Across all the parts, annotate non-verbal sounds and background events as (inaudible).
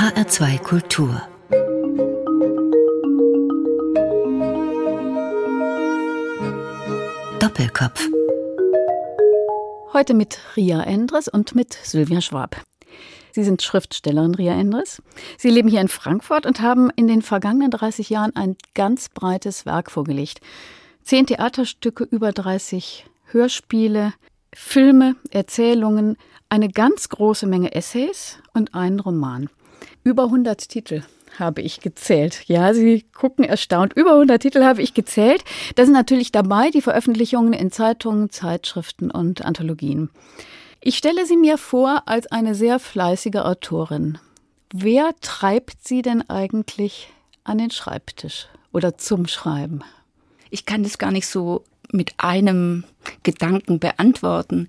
HR2 Kultur Doppelkopf Heute mit Ria Endres und mit Sylvia Schwab. Sie sind Schriftstellerin, Ria Endres. Sie leben hier in Frankfurt und haben in den vergangenen 30 Jahren ein ganz breites Werk vorgelegt. Zehn Theaterstücke, über 30 Hörspiele, Filme, Erzählungen, eine ganz große Menge Essays und einen Roman. Über 100 Titel habe ich gezählt. Ja, Sie gucken erstaunt. Über 100 Titel habe ich gezählt. Da sind natürlich dabei die Veröffentlichungen in Zeitungen, Zeitschriften und Anthologien. Ich stelle sie mir vor als eine sehr fleißige Autorin. Wer treibt Sie denn eigentlich an den Schreibtisch oder zum Schreiben? Ich kann das gar nicht so mit einem Gedanken beantworten.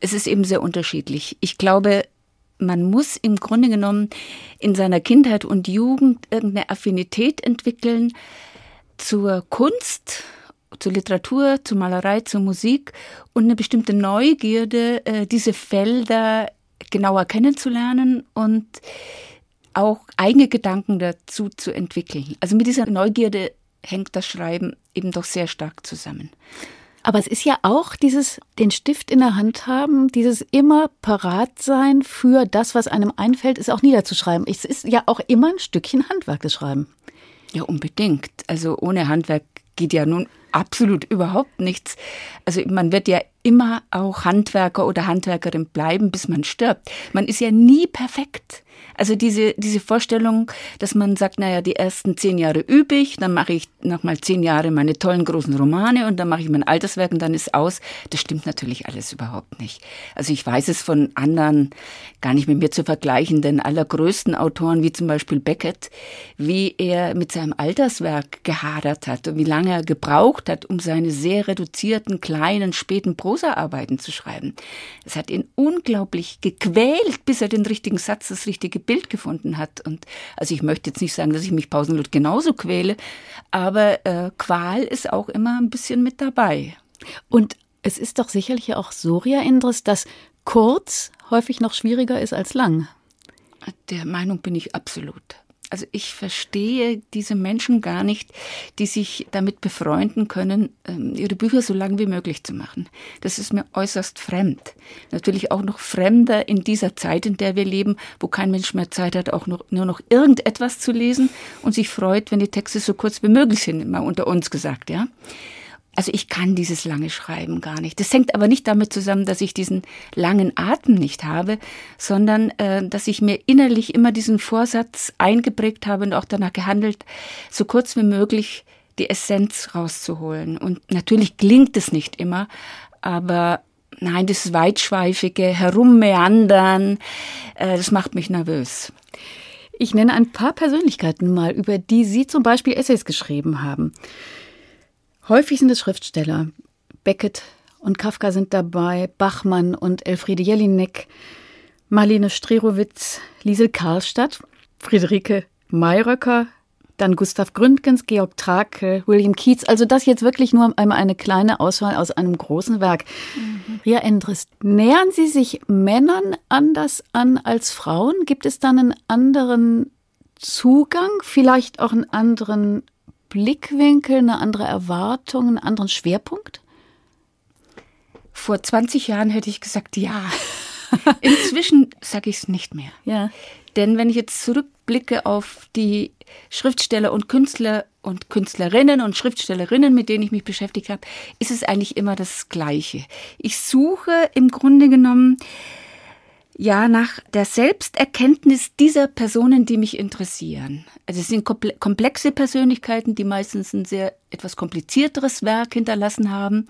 Es ist eben sehr unterschiedlich. Ich glaube, man muss im Grunde genommen in seiner Kindheit und Jugend irgendeine Affinität entwickeln zur Kunst, zur Literatur, zur Malerei, zur Musik und eine bestimmte Neugierde, äh, diese Felder genauer kennenzulernen und auch eigene Gedanken dazu zu entwickeln. Also mit dieser Neugierde hängt das Schreiben eben doch sehr stark zusammen. Aber es ist ja auch dieses den Stift in der Hand haben, dieses immer parat sein für das, was einem einfällt, ist auch niederzuschreiben. Es ist ja auch immer ein Stückchen Handwerk, das Schreiben. Ja, unbedingt. Also ohne Handwerk geht ja nun absolut überhaupt nichts. Also man wird ja immer auch Handwerker oder Handwerkerin bleiben, bis man stirbt. Man ist ja nie perfekt. Also diese, diese Vorstellung, dass man sagt, naja, die ersten zehn Jahre übe ich, dann mache ich nochmal zehn Jahre meine tollen großen Romane und dann mache ich mein Alterswerk und dann ist aus. Das stimmt natürlich alles überhaupt nicht. Also ich weiß es von anderen gar nicht mit mir zu vergleichen, den allergrößten Autoren, wie zum Beispiel Beckett, wie er mit seinem Alterswerk gehadert hat und wie lange er gebraucht hat, um seine sehr reduzierten, kleinen, späten Prosaarbeiten zu schreiben. Es hat ihn unglaublich gequält, bis er den richtigen Satz, das richtige Bild gefunden hat. Und also ich möchte jetzt nicht sagen, dass ich mich pausenlos genauso quäle, aber äh, Qual ist auch immer ein bisschen mit dabei. Und es ist doch sicherlich auch Soria Indres, dass kurz häufig noch schwieriger ist als lang. Der Meinung bin ich absolut. Also ich verstehe diese Menschen gar nicht, die sich damit befreunden können, ähm, ihre Bücher so lang wie möglich zu machen. Das ist mir äußerst fremd. Natürlich auch noch fremder in dieser Zeit, in der wir leben, wo kein Mensch mehr Zeit hat, auch noch, nur noch irgendetwas zu lesen und sich freut, wenn die Texte so kurz wie möglich sind, mal unter uns gesagt, ja. Also ich kann dieses lange Schreiben gar nicht. Das hängt aber nicht damit zusammen, dass ich diesen langen Atem nicht habe, sondern äh, dass ich mir innerlich immer diesen Vorsatz eingeprägt habe und auch danach gehandelt, so kurz wie möglich die Essenz rauszuholen. Und natürlich klingt es nicht immer, aber nein, das weitschweifige Herummeandern, äh, das macht mich nervös. Ich nenne ein paar Persönlichkeiten mal, über die Sie zum Beispiel Essays geschrieben haben. Häufig sind es Schriftsteller. Beckett und Kafka sind dabei, Bachmann und Elfriede Jelinek, Marlene Strerowitz, Liesel Karlstadt, Friederike Mayröcker, dann Gustav Gründgens, Georg Trakel, William Keats. Also das jetzt wirklich nur einmal eine kleine Auswahl aus einem großen Werk. Mhm. Ria Endres, nähern Sie sich Männern anders an als Frauen? Gibt es dann einen anderen Zugang, vielleicht auch einen anderen Blickwinkel, eine andere Erwartung, einen anderen Schwerpunkt? Vor 20 Jahren hätte ich gesagt, ja. (laughs) Inzwischen sage ich es nicht mehr. Ja. Denn wenn ich jetzt zurückblicke auf die Schriftsteller und Künstler und Künstlerinnen und Schriftstellerinnen, mit denen ich mich beschäftigt habe, ist es eigentlich immer das Gleiche. Ich suche im Grunde genommen ja, nach der Selbsterkenntnis dieser Personen, die mich interessieren. Also es sind komplexe Persönlichkeiten, die meistens ein sehr etwas komplizierteres Werk hinterlassen haben.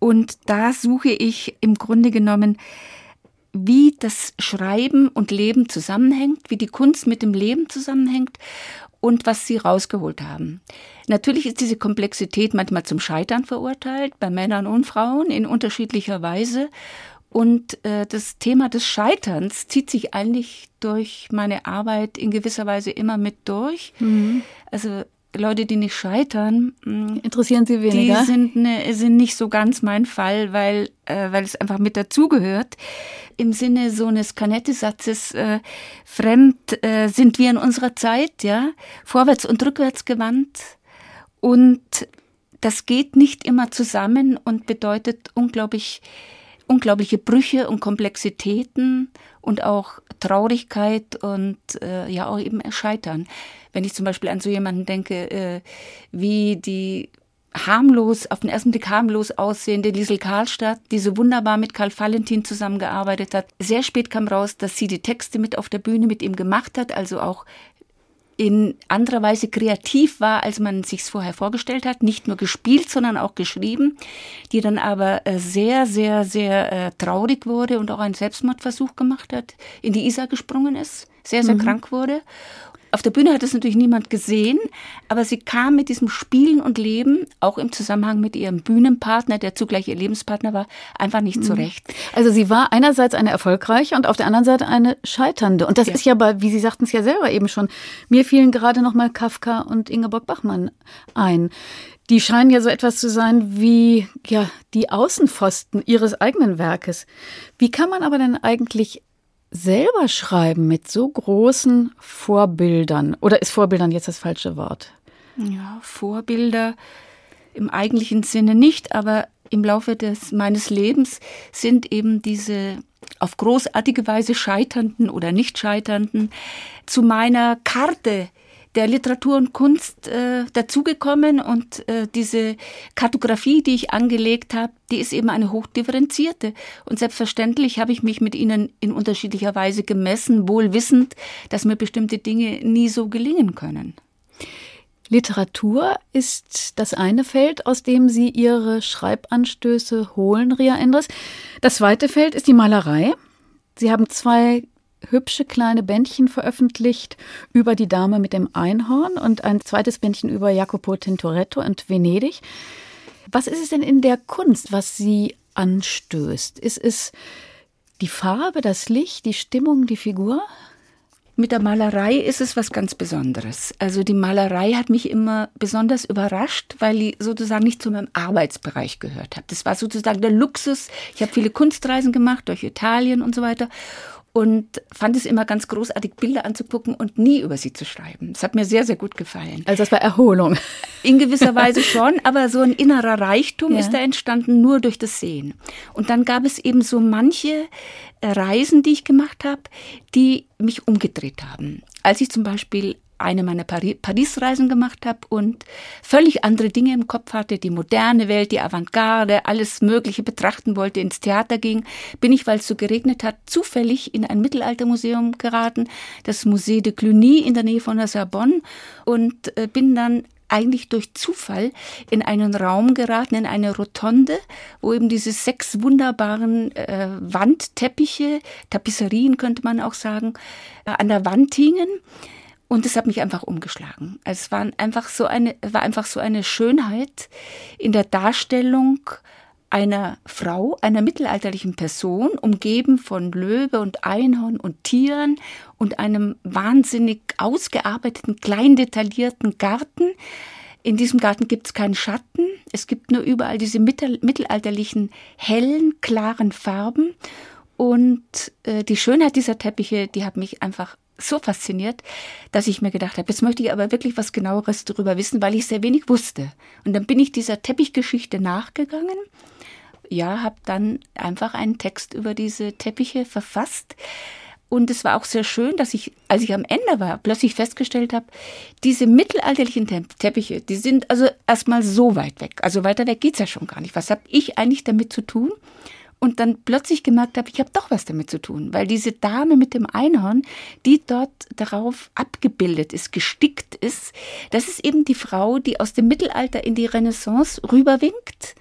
Und da suche ich im Grunde genommen, wie das Schreiben und Leben zusammenhängt, wie die Kunst mit dem Leben zusammenhängt und was sie rausgeholt haben. Natürlich ist diese Komplexität manchmal zum Scheitern verurteilt, bei Männern und Frauen in unterschiedlicher Weise. Und äh, das Thema des Scheiterns zieht sich eigentlich durch meine Arbeit in gewisser Weise immer mit durch. Mhm. Also Leute, die nicht scheitern, mm, interessieren Sie weniger. Die sind, ne, sind nicht so ganz mein Fall, weil, äh, weil es einfach mit dazugehört. Im Sinne so eines Canetti-Satzes, äh, fremd äh, sind wir in unserer Zeit, ja, vorwärts und rückwärts gewandt. Und das geht nicht immer zusammen und bedeutet unglaublich, unglaubliche Brüche und Komplexitäten und auch Traurigkeit und äh, ja auch eben Scheitern. Wenn ich zum Beispiel an so jemanden denke, äh, wie die harmlos, auf den ersten Blick harmlos aussehende Liesel Karlstadt, die so wunderbar mit Karl Valentin zusammengearbeitet hat. Sehr spät kam raus, dass sie die Texte mit auf der Bühne mit ihm gemacht hat, also auch in anderer Weise kreativ war, als man sich vorher vorgestellt hat. Nicht nur gespielt, sondern auch geschrieben, die dann aber äh, sehr, sehr, sehr äh, traurig wurde und auch einen Selbstmordversuch gemacht hat, in die Isar gesprungen ist, sehr, sehr mhm. krank wurde auf der Bühne hat es natürlich niemand gesehen, aber sie kam mit diesem Spielen und Leben, auch im Zusammenhang mit ihrem Bühnenpartner, der zugleich ihr Lebenspartner war, einfach nicht mhm. zurecht. Also sie war einerseits eine erfolgreiche und auf der anderen Seite eine scheiternde. Und das ja. ist ja bei, wie Sie sagten es ja selber eben schon, mir fielen gerade noch mal Kafka und Ingeborg Bachmann ein. Die scheinen ja so etwas zu sein wie ja die Außenpfosten ihres eigenen Werkes. Wie kann man aber denn eigentlich selber schreiben mit so großen Vorbildern? Oder ist Vorbildern jetzt das falsche Wort? Ja, Vorbilder im eigentlichen Sinne nicht, aber im Laufe des meines Lebens sind eben diese auf großartige Weise scheiternden oder nicht scheiternden zu meiner Karte der Literatur und Kunst äh, dazugekommen und äh, diese Kartografie, die ich angelegt habe, die ist eben eine hochdifferenzierte. Und selbstverständlich habe ich mich mit ihnen in unterschiedlicher Weise gemessen, wohl wissend, dass mir bestimmte Dinge nie so gelingen können. Literatur ist das eine Feld, aus dem Sie Ihre Schreibanstöße holen, Ria Endres. Das zweite Feld ist die Malerei. Sie haben zwei hübsche kleine Bändchen veröffentlicht über die Dame mit dem Einhorn und ein zweites Bändchen über Jacopo Tintoretto und Venedig. Was ist es denn in der Kunst, was Sie anstößt? Ist es die Farbe, das Licht, die Stimmung, die Figur? Mit der Malerei ist es was ganz Besonderes. Also die Malerei hat mich immer besonders überrascht, weil die sozusagen nicht zu meinem Arbeitsbereich gehört hat. Das war sozusagen der Luxus. Ich habe viele Kunstreisen gemacht durch Italien und so weiter und fand es immer ganz großartig, Bilder anzugucken und nie über sie zu schreiben. Das hat mir sehr, sehr gut gefallen. Also das war Erholung. In gewisser Weise (laughs) schon, aber so ein innerer Reichtum ja. ist da entstanden nur durch das Sehen. Und dann gab es eben so manche Reisen, die ich gemacht habe, die mich umgedreht haben. Als ich zum Beispiel eine meiner Paris-Reisen gemacht habe und völlig andere Dinge im Kopf hatte, die moderne Welt, die Avantgarde, alles Mögliche betrachten wollte, ins Theater ging, bin ich, weil es so geregnet hat, zufällig in ein Mittelaltermuseum geraten, das Musée de Cluny in der Nähe von der Sorbonne und äh, bin dann eigentlich durch Zufall in einen Raum geraten, in eine Rotonde, wo eben diese sechs wunderbaren äh, Wandteppiche, Tapisserien könnte man auch sagen, äh, an der Wand hingen. Und es hat mich einfach umgeschlagen. Es war einfach so eine, war einfach so eine Schönheit in der Darstellung einer Frau, einer mittelalterlichen Person, umgeben von Löwe und Einhorn und Tieren und einem wahnsinnig ausgearbeiteten, klein detaillierten Garten. In diesem Garten gibt es keinen Schatten, es gibt nur überall diese mittelalterlichen, hellen, klaren Farben. Und äh, die Schönheit dieser Teppiche, die hat mich einfach so fasziniert, dass ich mir gedacht habe, jetzt möchte ich aber wirklich was genaueres darüber wissen, weil ich sehr wenig wusste. Und dann bin ich dieser Teppichgeschichte nachgegangen. Ja, habe dann einfach einen Text über diese Teppiche verfasst. Und es war auch sehr schön, dass ich, als ich am Ende war, plötzlich festgestellt habe, diese mittelalterlichen Teppiche, die sind also erstmal so weit weg. Also weiter weg geht's ja schon gar nicht. Was habe ich eigentlich damit zu tun? Und dann plötzlich gemerkt habe, ich habe doch was damit zu tun, weil diese Dame mit dem Einhorn, die dort darauf abgebildet ist, gestickt ist, das ist eben die Frau, die aus dem Mittelalter in die Renaissance rüberwinkt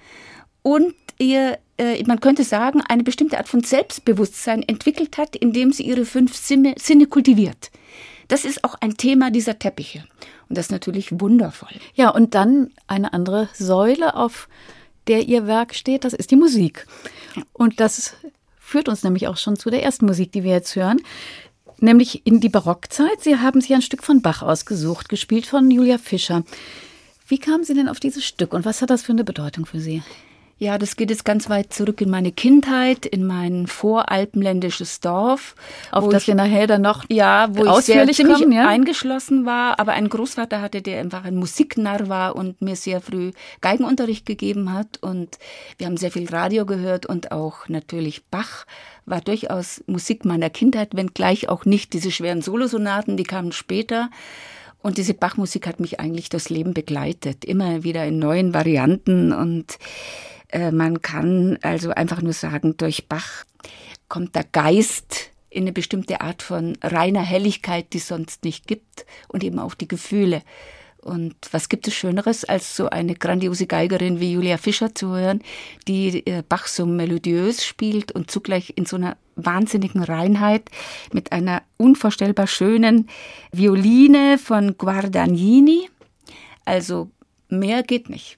und ihr, äh, man könnte sagen, eine bestimmte Art von Selbstbewusstsein entwickelt hat, indem sie ihre fünf Sinne, Sinne kultiviert. Das ist auch ein Thema dieser Teppiche. Und das ist natürlich wundervoll. Ja, und dann eine andere Säule, auf der ihr Werk steht, das ist die Musik. Und das führt uns nämlich auch schon zu der ersten Musik, die wir jetzt hören. nämlich in die Barockzeit. Sie haben sich ein Stück von Bach ausgesucht, gespielt von Julia Fischer. Wie kamen Sie denn auf dieses Stück und was hat das für eine Bedeutung für Sie? Ja, das geht jetzt ganz weit zurück in meine Kindheit, in mein voralpenländisches Dorf. Auf das wir nachher dann noch ja, wo ich sehr kommen, ja? eingeschlossen war, aber einen Großvater hatte, der einfach ein Musiknarr war und mir sehr früh Geigenunterricht gegeben hat. Und wir haben sehr viel Radio gehört und auch natürlich Bach war durchaus Musik meiner Kindheit, wenngleich auch nicht diese schweren Solosonaten, die kamen später. Und diese Bachmusik hat mich eigentlich das Leben begleitet, immer wieder in neuen Varianten und man kann also einfach nur sagen, durch Bach kommt der Geist in eine bestimmte Art von reiner Helligkeit, die es sonst nicht gibt, und eben auch die Gefühle. Und was gibt es Schöneres, als so eine grandiose Geigerin wie Julia Fischer zu hören, die äh, Bach so melodiös spielt und zugleich in so einer wahnsinnigen Reinheit mit einer unvorstellbar schönen Violine von Guardagnini. Also mehr geht nicht.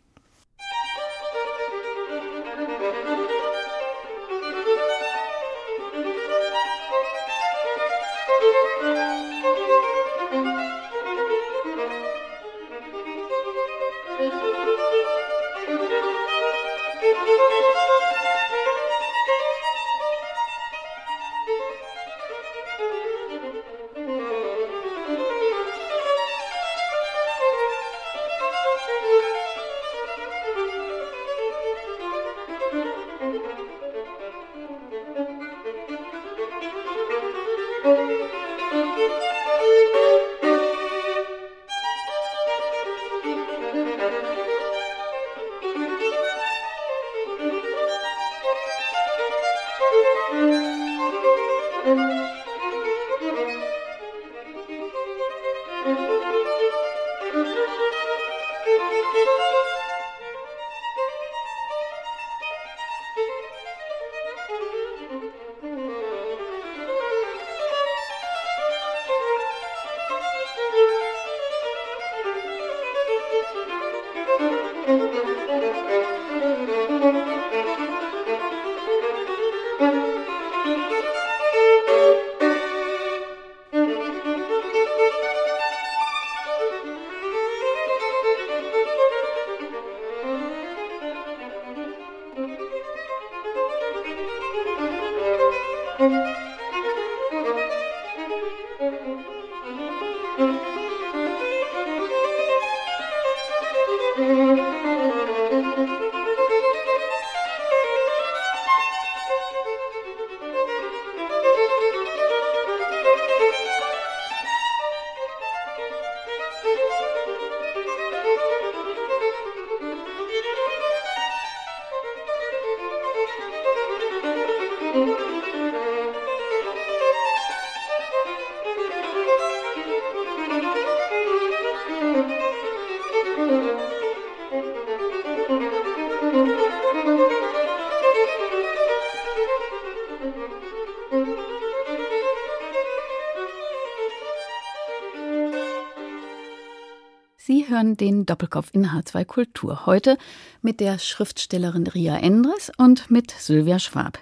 Hören den Doppelkopf in H2 Kultur. Heute mit der Schriftstellerin Ria Endres und mit Sylvia Schwab.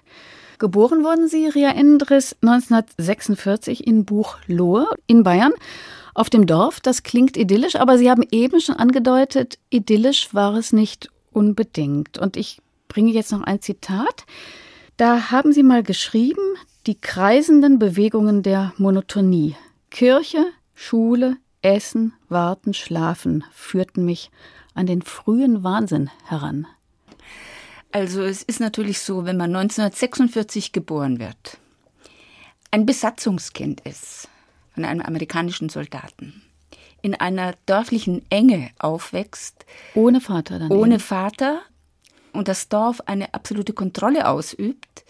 Geboren wurden sie, Ria Endres, 1946 in Buchlohe in Bayern. Auf dem Dorf, das klingt idyllisch, aber Sie haben eben schon angedeutet, idyllisch war es nicht unbedingt. Und ich bringe jetzt noch ein Zitat. Da haben Sie mal geschrieben, die kreisenden Bewegungen der Monotonie. Kirche, Schule, Essen, Warten, Schlafen führten mich an den frühen Wahnsinn heran. Also es ist natürlich so, wenn man 1946 geboren wird, ein Besatzungskind ist von einem amerikanischen Soldaten, in einer dörflichen Enge aufwächst. Ohne Vater dann. Ohne eben. Vater und das Dorf eine absolute Kontrolle ausübt,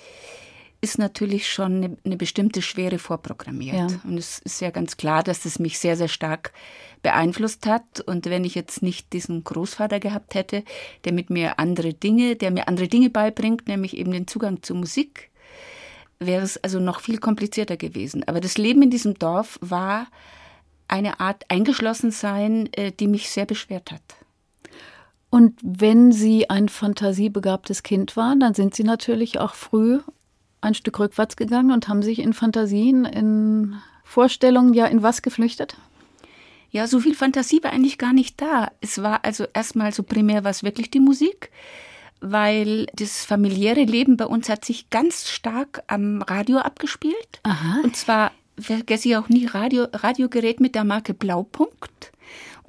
ist natürlich schon eine, eine bestimmte Schwere vorprogrammiert. Ja. Und es ist ja ganz klar, dass es mich sehr, sehr stark beeinflusst hat. Und wenn ich jetzt nicht diesen Großvater gehabt hätte, der mit mir andere Dinge, der mir andere Dinge beibringt, nämlich eben den Zugang zur Musik, wäre es also noch viel komplizierter gewesen. Aber das Leben in diesem Dorf war eine Art Eingeschlossensein, äh, die mich sehr beschwert hat. Und wenn Sie ein fantasiebegabtes Kind waren, dann sind Sie natürlich auch früh ein Stück rückwärts gegangen und haben sich in Fantasien, in Vorstellungen ja in was geflüchtet? Ja, so viel Fantasie war eigentlich gar nicht da. Es war also erstmal so primär was wirklich die Musik, weil das familiäre Leben bei uns hat sich ganz stark am Radio abgespielt. Aha. Und zwar vergesse ich auch nie Radio, Radiogerät mit der Marke Blaupunkt.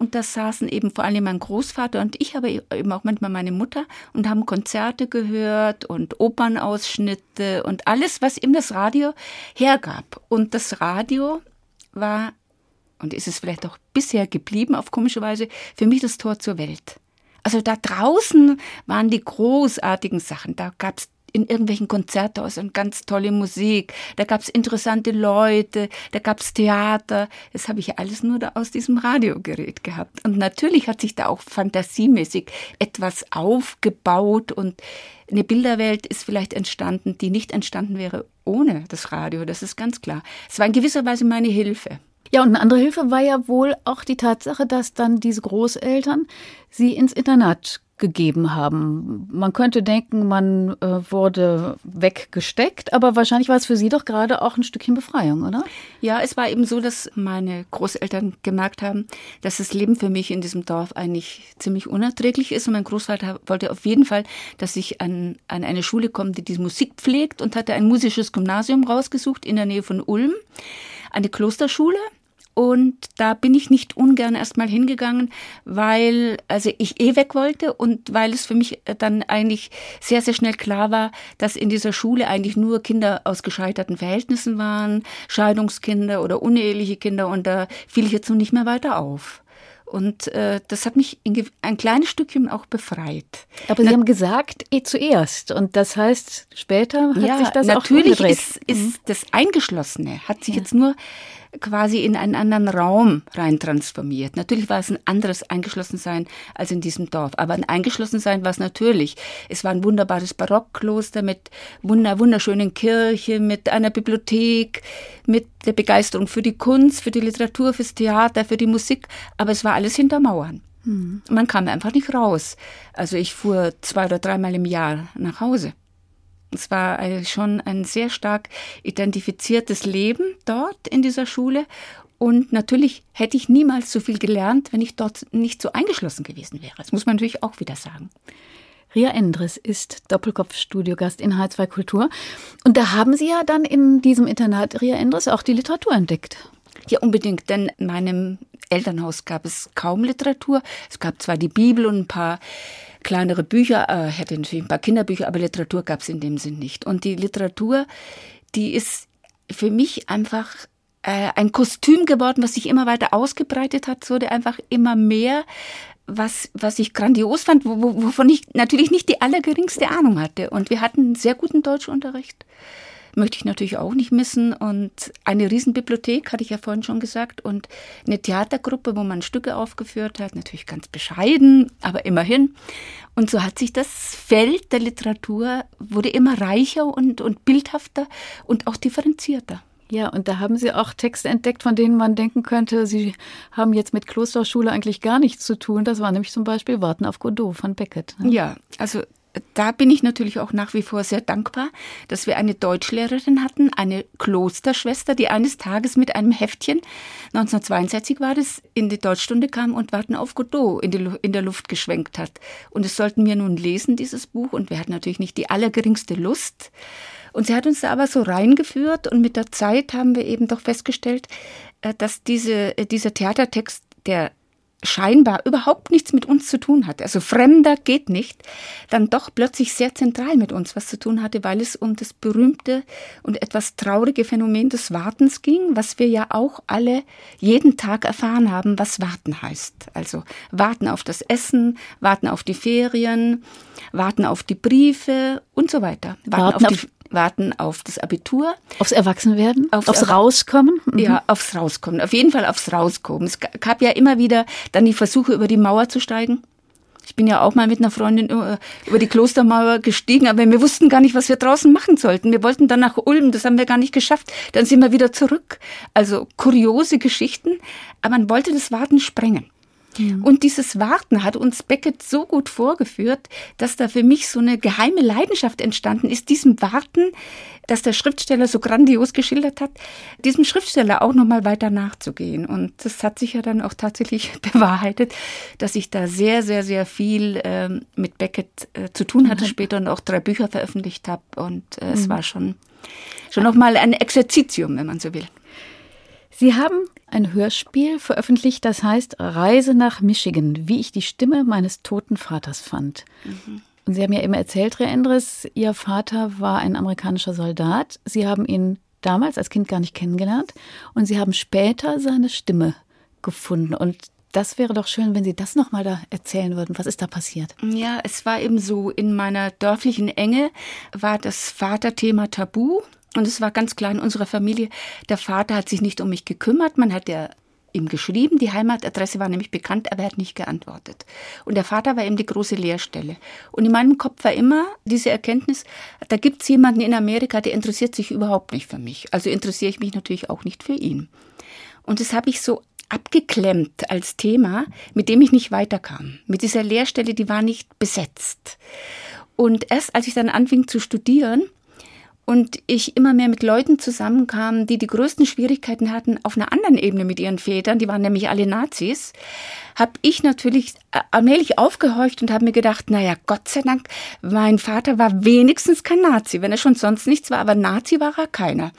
Und da saßen eben vor allem mein Großvater und ich, aber eben auch manchmal meine Mutter und haben Konzerte gehört und Opernausschnitte und alles, was ihm das Radio hergab. Und das Radio war, und ist es vielleicht auch bisher geblieben auf komische Weise, für mich das Tor zur Welt. Also da draußen waren die großartigen Sachen. Da gab es in irgendwelchen Konzerthäusern ganz tolle Musik, da gab's interessante Leute, da gab's Theater. Das habe ich alles nur da aus diesem Radiogerät gehabt. Und natürlich hat sich da auch fantasiemäßig etwas aufgebaut und eine Bilderwelt ist vielleicht entstanden, die nicht entstanden wäre ohne das Radio. Das ist ganz klar. Es war in gewisser Weise meine Hilfe. Ja, und eine andere Hilfe war ja wohl auch die Tatsache, dass dann diese Großeltern sie ins Internat gegeben haben. Man könnte denken, man äh, wurde weggesteckt, aber wahrscheinlich war es für Sie doch gerade auch ein Stückchen Befreiung, oder? Ja, es war eben so, dass meine Großeltern gemerkt haben, dass das Leben für mich in diesem Dorf eigentlich ziemlich unerträglich ist. Und mein Großvater wollte auf jeden Fall, dass ich an, an eine Schule komme, die die Musik pflegt und hatte ein musisches Gymnasium rausgesucht in der Nähe von Ulm, eine Klosterschule. Und da bin ich nicht ungern erstmal hingegangen, weil also ich eh weg wollte und weil es für mich dann eigentlich sehr, sehr schnell klar war, dass in dieser Schule eigentlich nur Kinder aus gescheiterten Verhältnissen waren, Scheidungskinder oder uneheliche Kinder und da fiel ich jetzt noch nicht mehr weiter auf. Und äh, das hat mich ein kleines Stückchen auch befreit. Aber Sie Na, haben gesagt, eh zuerst. Und das heißt, später hat ja, sich das natürlich auch Natürlich ist, ist mhm. das Eingeschlossene, hat sich ja. jetzt nur quasi in einen anderen Raum rein transformiert. Natürlich war es ein anderes Eingeschlossensein als in diesem Dorf, aber ein Eingeschlossensein war es natürlich. Es war ein wunderbares Barockkloster mit wunder, wunderschönen Kirche, mit einer Bibliothek, mit der Begeisterung für die Kunst, für die Literatur, fürs Theater, für die Musik, aber es war alles hinter Mauern. Mhm. Man kam einfach nicht raus. Also ich fuhr zwei oder dreimal im Jahr nach Hause. Es war schon ein sehr stark identifiziertes Leben dort in dieser Schule. Und natürlich hätte ich niemals so viel gelernt, wenn ich dort nicht so eingeschlossen gewesen wäre. Das muss man natürlich auch wieder sagen. Ria Endres ist Doppelkopf-Studiogast in H2 Kultur. Und da haben Sie ja dann in diesem Internat Ria Endres auch die Literatur entdeckt. Ja, unbedingt, denn in meinem Elternhaus gab es kaum Literatur. Es gab zwar die Bibel und ein paar kleinere Bücher, äh, hätte natürlich ein paar Kinderbücher, aber Literatur gab es in dem Sinn nicht. Und die Literatur, die ist für mich einfach äh, ein Kostüm geworden, was sich immer weiter ausgebreitet hat, wurde einfach immer mehr, was, was ich grandios fand, wovon ich natürlich nicht die allergeringste Ahnung hatte. Und wir hatten einen sehr guten Deutschunterricht möchte ich natürlich auch nicht missen. Und eine Riesenbibliothek, hatte ich ja vorhin schon gesagt, und eine Theatergruppe, wo man Stücke aufgeführt hat, natürlich ganz bescheiden, aber immerhin. Und so hat sich das Feld der Literatur, wurde immer reicher und, und bildhafter und auch differenzierter. Ja, und da haben Sie auch Texte entdeckt, von denen man denken könnte, Sie haben jetzt mit Klosterschule eigentlich gar nichts zu tun. Das war nämlich zum Beispiel Warten auf Godot von Beckett. Ne? Ja, also da bin ich natürlich auch nach wie vor sehr dankbar, dass wir eine Deutschlehrerin hatten, eine Klosterschwester, die eines Tages mit einem Heftchen, 1962 war das, in die Deutschstunde kam und Warten auf Godot in, die, in der Luft geschwenkt hat. Und es sollten wir nun lesen, dieses Buch, und wir hatten natürlich nicht die allergeringste Lust. Und sie hat uns da aber so reingeführt und mit der Zeit haben wir eben doch festgestellt, äh, dass diese, äh, dieser Theatertext, der scheinbar überhaupt nichts mit uns zu tun hatte, also fremder geht nicht, dann doch plötzlich sehr zentral mit uns was zu tun hatte, weil es um das berühmte und etwas traurige Phänomen des Wartens ging, was wir ja auch alle jeden Tag erfahren haben, was Warten heißt. Also warten auf das Essen, warten auf die Ferien, warten auf die Briefe und so weiter. Warten, warten auf, die, warten auf das Abitur. Aufs Erwachsenwerden? Aufs, aufs Rauskommen? Mhm. Ja, aufs Rauskommen. Auf jeden Fall aufs Rauskommen. Es gab ja immer wieder dann die Versuche, über die Mauer zu steigen. Ich bin ja auch mal mit einer Freundin über die Klostermauer gestiegen, aber wir wussten gar nicht, was wir draußen machen sollten. Wir wollten dann nach Ulm, das haben wir gar nicht geschafft. Dann sind wir wieder zurück. Also kuriose Geschichten, aber man wollte das Warten sprengen. Mhm. Und dieses Warten hat uns Beckett so gut vorgeführt, dass da für mich so eine geheime Leidenschaft entstanden ist, diesem Warten, das der Schriftsteller so grandios geschildert hat, diesem Schriftsteller auch nochmal weiter nachzugehen. Und das hat sich ja dann auch tatsächlich (laughs) bewahrheitet, dass ich da sehr, sehr, sehr viel äh, mit Beckett äh, zu tun hatte mhm. später und auch drei Bücher veröffentlicht habe. Und äh, mhm. es war schon, schon nochmal ein Exerzitium, wenn man so will. Sie haben ein Hörspiel veröffentlicht, das heißt Reise nach Michigan, wie ich die Stimme meines toten Vaters fand. Mhm. Und Sie haben ja immer erzählt, Herr Endres, Ihr Vater war ein amerikanischer Soldat. Sie haben ihn damals als Kind gar nicht kennengelernt und Sie haben später seine Stimme gefunden. Und das wäre doch schön, wenn Sie das nochmal da erzählen würden. Was ist da passiert? Ja, es war eben so, in meiner dörflichen Enge war das Vaterthema tabu. Und es war ganz klar in unserer Familie, der Vater hat sich nicht um mich gekümmert, man hat ja ihm geschrieben, die Heimatadresse war nämlich bekannt, aber er hat nicht geantwortet. Und der Vater war eben die große Leerstelle. Und in meinem Kopf war immer diese Erkenntnis, da gibt es jemanden in Amerika, der interessiert sich überhaupt nicht für mich. Also interessiere ich mich natürlich auch nicht für ihn. Und das habe ich so abgeklemmt als Thema, mit dem ich nicht weiterkam. Mit dieser Leerstelle, die war nicht besetzt. Und erst als ich dann anfing zu studieren, und ich immer mehr mit Leuten zusammenkam, die die größten Schwierigkeiten hatten auf einer anderen Ebene mit ihren Vätern, die waren nämlich alle Nazis, habe ich natürlich allmählich aufgehorcht und habe mir gedacht, naja, Gott sei Dank, mein Vater war wenigstens kein Nazi, wenn er schon sonst nichts war, aber Nazi war er keiner.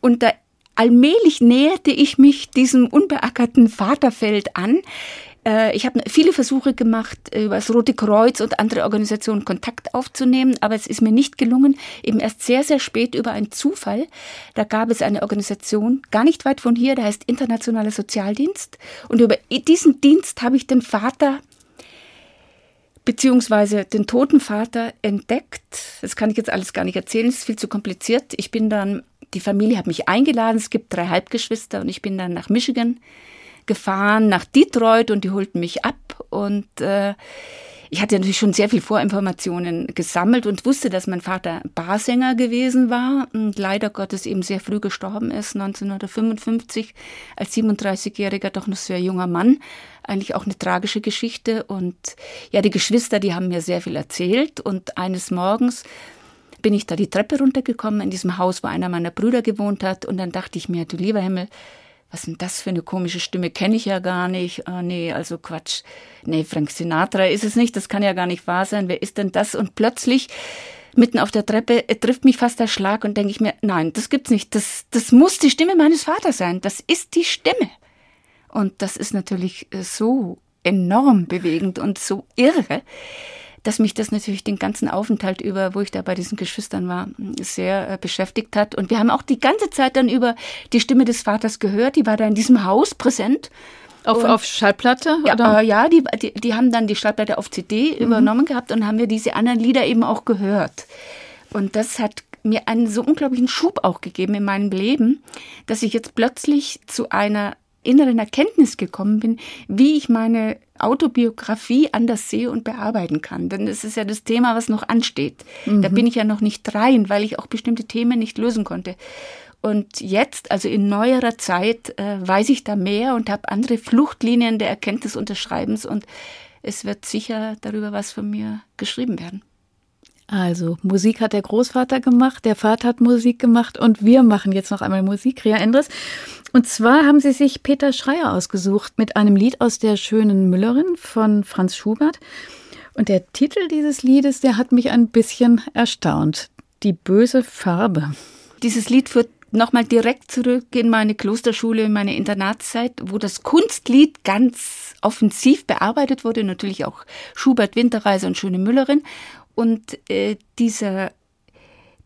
Und da allmählich näherte ich mich diesem unbeackerten Vaterfeld an, äh, ich habe viele Versuche gemacht, äh, über das Rote Kreuz und andere Organisationen Kontakt aufzunehmen, aber es ist mir nicht gelungen. Eben erst sehr, sehr spät über einen Zufall. Da gab es eine Organisation, gar nicht weit von hier, der heißt Internationaler Sozialdienst. Und über diesen Dienst habe ich den Vater beziehungsweise den toten Vater entdeckt. Das kann ich jetzt alles gar nicht erzählen, es ist viel zu kompliziert. Ich bin dann, die Familie hat mich eingeladen, es gibt drei Halbgeschwister und ich bin dann nach Michigan gefahren nach Detroit und die holten mich ab und äh, ich hatte natürlich schon sehr viel Vorinformationen gesammelt und wusste, dass mein Vater Barsänger gewesen war und leider Gottes eben sehr früh gestorben ist, 1955, als 37-jähriger, doch noch sehr junger Mann. Eigentlich auch eine tragische Geschichte. Und ja, die Geschwister, die haben mir sehr viel erzählt. Und eines Morgens bin ich da die Treppe runtergekommen in diesem Haus, wo einer meiner Brüder gewohnt hat. Und dann dachte ich mir, du lieber Himmel, was denn das für eine komische Stimme? Kenne ich ja gar nicht. Oh, nee, also Quatsch. Nee, Frank Sinatra ist es nicht, das kann ja gar nicht wahr sein. Wer ist denn das? Und plötzlich, mitten auf der Treppe, äh, trifft mich fast der Schlag und denke ich mir, nein, das gibt's nicht. Das, das muss die Stimme meines Vaters sein. Das ist die Stimme. Und das ist natürlich äh, so enorm bewegend und so irre dass mich das natürlich den ganzen Aufenthalt über, wo ich da bei diesen Geschwistern war, sehr äh, beschäftigt hat. Und wir haben auch die ganze Zeit dann über die Stimme des Vaters gehört. Die war da in diesem Haus präsent. Auf, auf Schallplatte? Ja, oder? Äh, ja die, die, die, haben dann die Schallplatte auf CD mhm. übernommen gehabt und haben wir diese anderen Lieder eben auch gehört. Und das hat mir einen so unglaublichen Schub auch gegeben in meinem Leben, dass ich jetzt plötzlich zu einer inneren Erkenntnis gekommen bin, wie ich meine Autobiografie anders sehe und bearbeiten kann. Denn es ist ja das Thema, was noch ansteht. Mhm. Da bin ich ja noch nicht rein, weil ich auch bestimmte Themen nicht lösen konnte. Und jetzt, also in neuerer Zeit, äh, weiß ich da mehr und habe andere Fluchtlinien der Erkenntnis und des Schreibens und es wird sicher darüber was von mir geschrieben werden. Also, Musik hat der Großvater gemacht, der Vater hat Musik gemacht und wir machen jetzt noch einmal Musik, Ria Endres. Und zwar haben sie sich Peter Schreier ausgesucht mit einem Lied aus der schönen Müllerin von Franz Schubert. Und der Titel dieses Liedes, der hat mich ein bisschen erstaunt. Die böse Farbe. Dieses Lied führt nochmal direkt zurück in meine Klosterschule, in meine Internatszeit, wo das Kunstlied ganz offensiv bearbeitet wurde. Natürlich auch Schubert, Winterreise und Schöne Müllerin. Und äh, dieser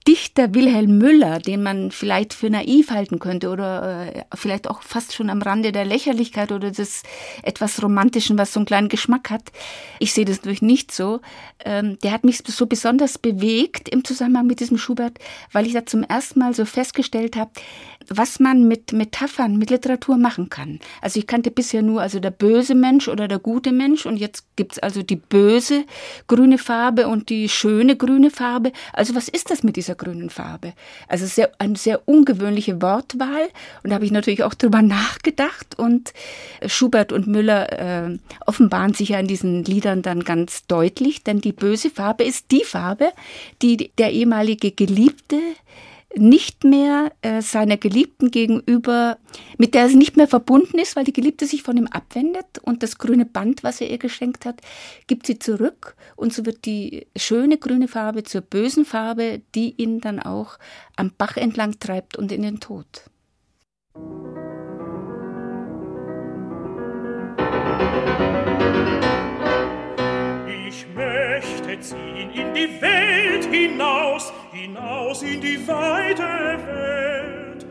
Dichter Wilhelm Müller, den man vielleicht für naiv halten könnte oder äh, vielleicht auch fast schon am Rande der Lächerlichkeit oder des etwas Romantischen, was so einen kleinen Geschmack hat. Ich sehe das natürlich nicht so. Ähm, der hat mich so besonders bewegt im Zusammenhang mit diesem Schubert, weil ich da zum ersten Mal so festgestellt habe, was man mit Metaphern, mit Literatur machen kann. Also ich kannte bisher nur also der böse Mensch oder der gute Mensch und jetzt gibt's also die böse grüne Farbe und die schöne grüne Farbe. Also was ist das mit dieser grünen Farbe. Also sehr, eine sehr ungewöhnliche Wortwahl. Und da habe ich natürlich auch drüber nachgedacht. Und Schubert und Müller äh, offenbaren sich ja in diesen Liedern dann ganz deutlich, denn die böse Farbe ist die Farbe, die der ehemalige Geliebte nicht mehr äh, seiner Geliebten gegenüber, mit der er nicht mehr verbunden ist, weil die Geliebte sich von ihm abwendet und das grüne Band, was er ihr geschenkt hat, gibt sie zurück und so wird die schöne grüne Farbe zur bösen Farbe, die ihn dann auch am Bach entlang treibt und in den Tod. Ich möchte ziehen in die Welt hinaus, hinaus in die weite Welt.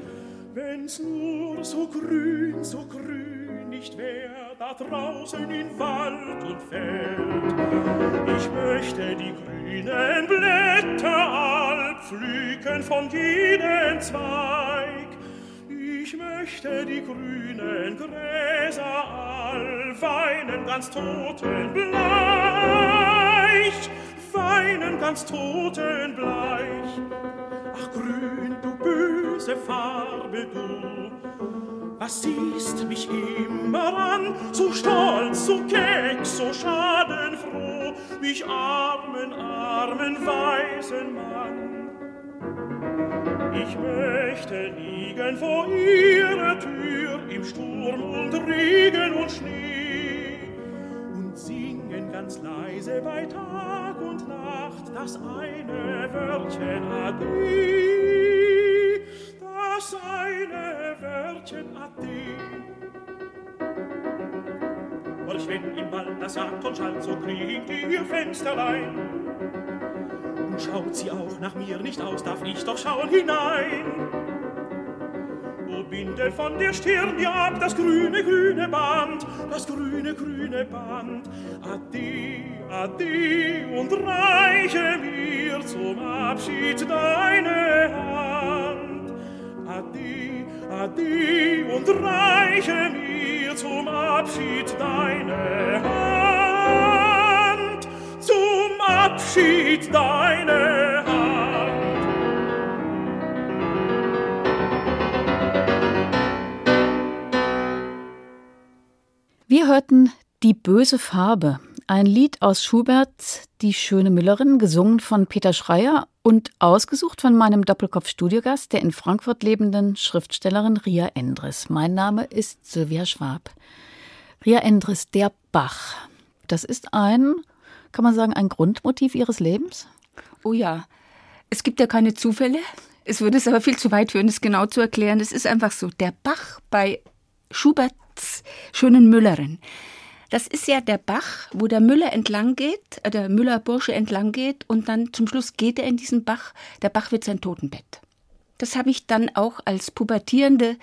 Wenn's nur so grün, so grün nicht wär, da draußen in Wald und Feld. Ich möchte die grünen Blätter all pflücken von jedem Zweig. Ich möchte die grünen Gräser all weinen ganz totenbleich, weinen ganz totenbleich. Ach grün, du böse Farbe, du, was siehst mich immer an, so stolz, so keck, so schadenfroh, mich armen, armen, weisen Mann. Ich möchte liegen vor ihrer Tür im Sturm und Regen und Schnee und singen ganz leise bei Tag und Nacht das eine Wörtchen Ade, das eine Wörtchen Ade. Wolch wenn im Wald das sagt und schallt, so klingt ihr Fensterlein schaut sie auch nach mir nicht aus, darf ich doch schauen hinein. O binde von der Stirn dir ab das grüne, grüne Band, das grüne, grüne Band. Ade, ade, und reiche mir zum Abschied deine Hand. Ade, ade, und reiche mir zum Abschied deine Hand. Zum Abschied deine Hand. Hörten Die böse Farbe, ein Lied aus Schuberts Die schöne Müllerin, gesungen von Peter Schreier und ausgesucht von meinem Doppelkopf-Studiogast, der in Frankfurt lebenden Schriftstellerin Ria Endres. Mein Name ist Sylvia Schwab. Ria Endres, der Bach. Das ist ein, kann man sagen, ein Grundmotiv Ihres Lebens? Oh ja, es gibt ja keine Zufälle. Es würde es aber viel zu weit führen, das genau zu erklären. Es ist einfach so, der Bach bei Schuberts schönen Müllerin. Das ist ja der Bach, wo der Müller entlang geht, äh, der Müllerbursche entlang geht und dann zum Schluss geht er in diesen Bach. Der Bach wird sein Totenbett. Das habe ich dann auch als Pubertierende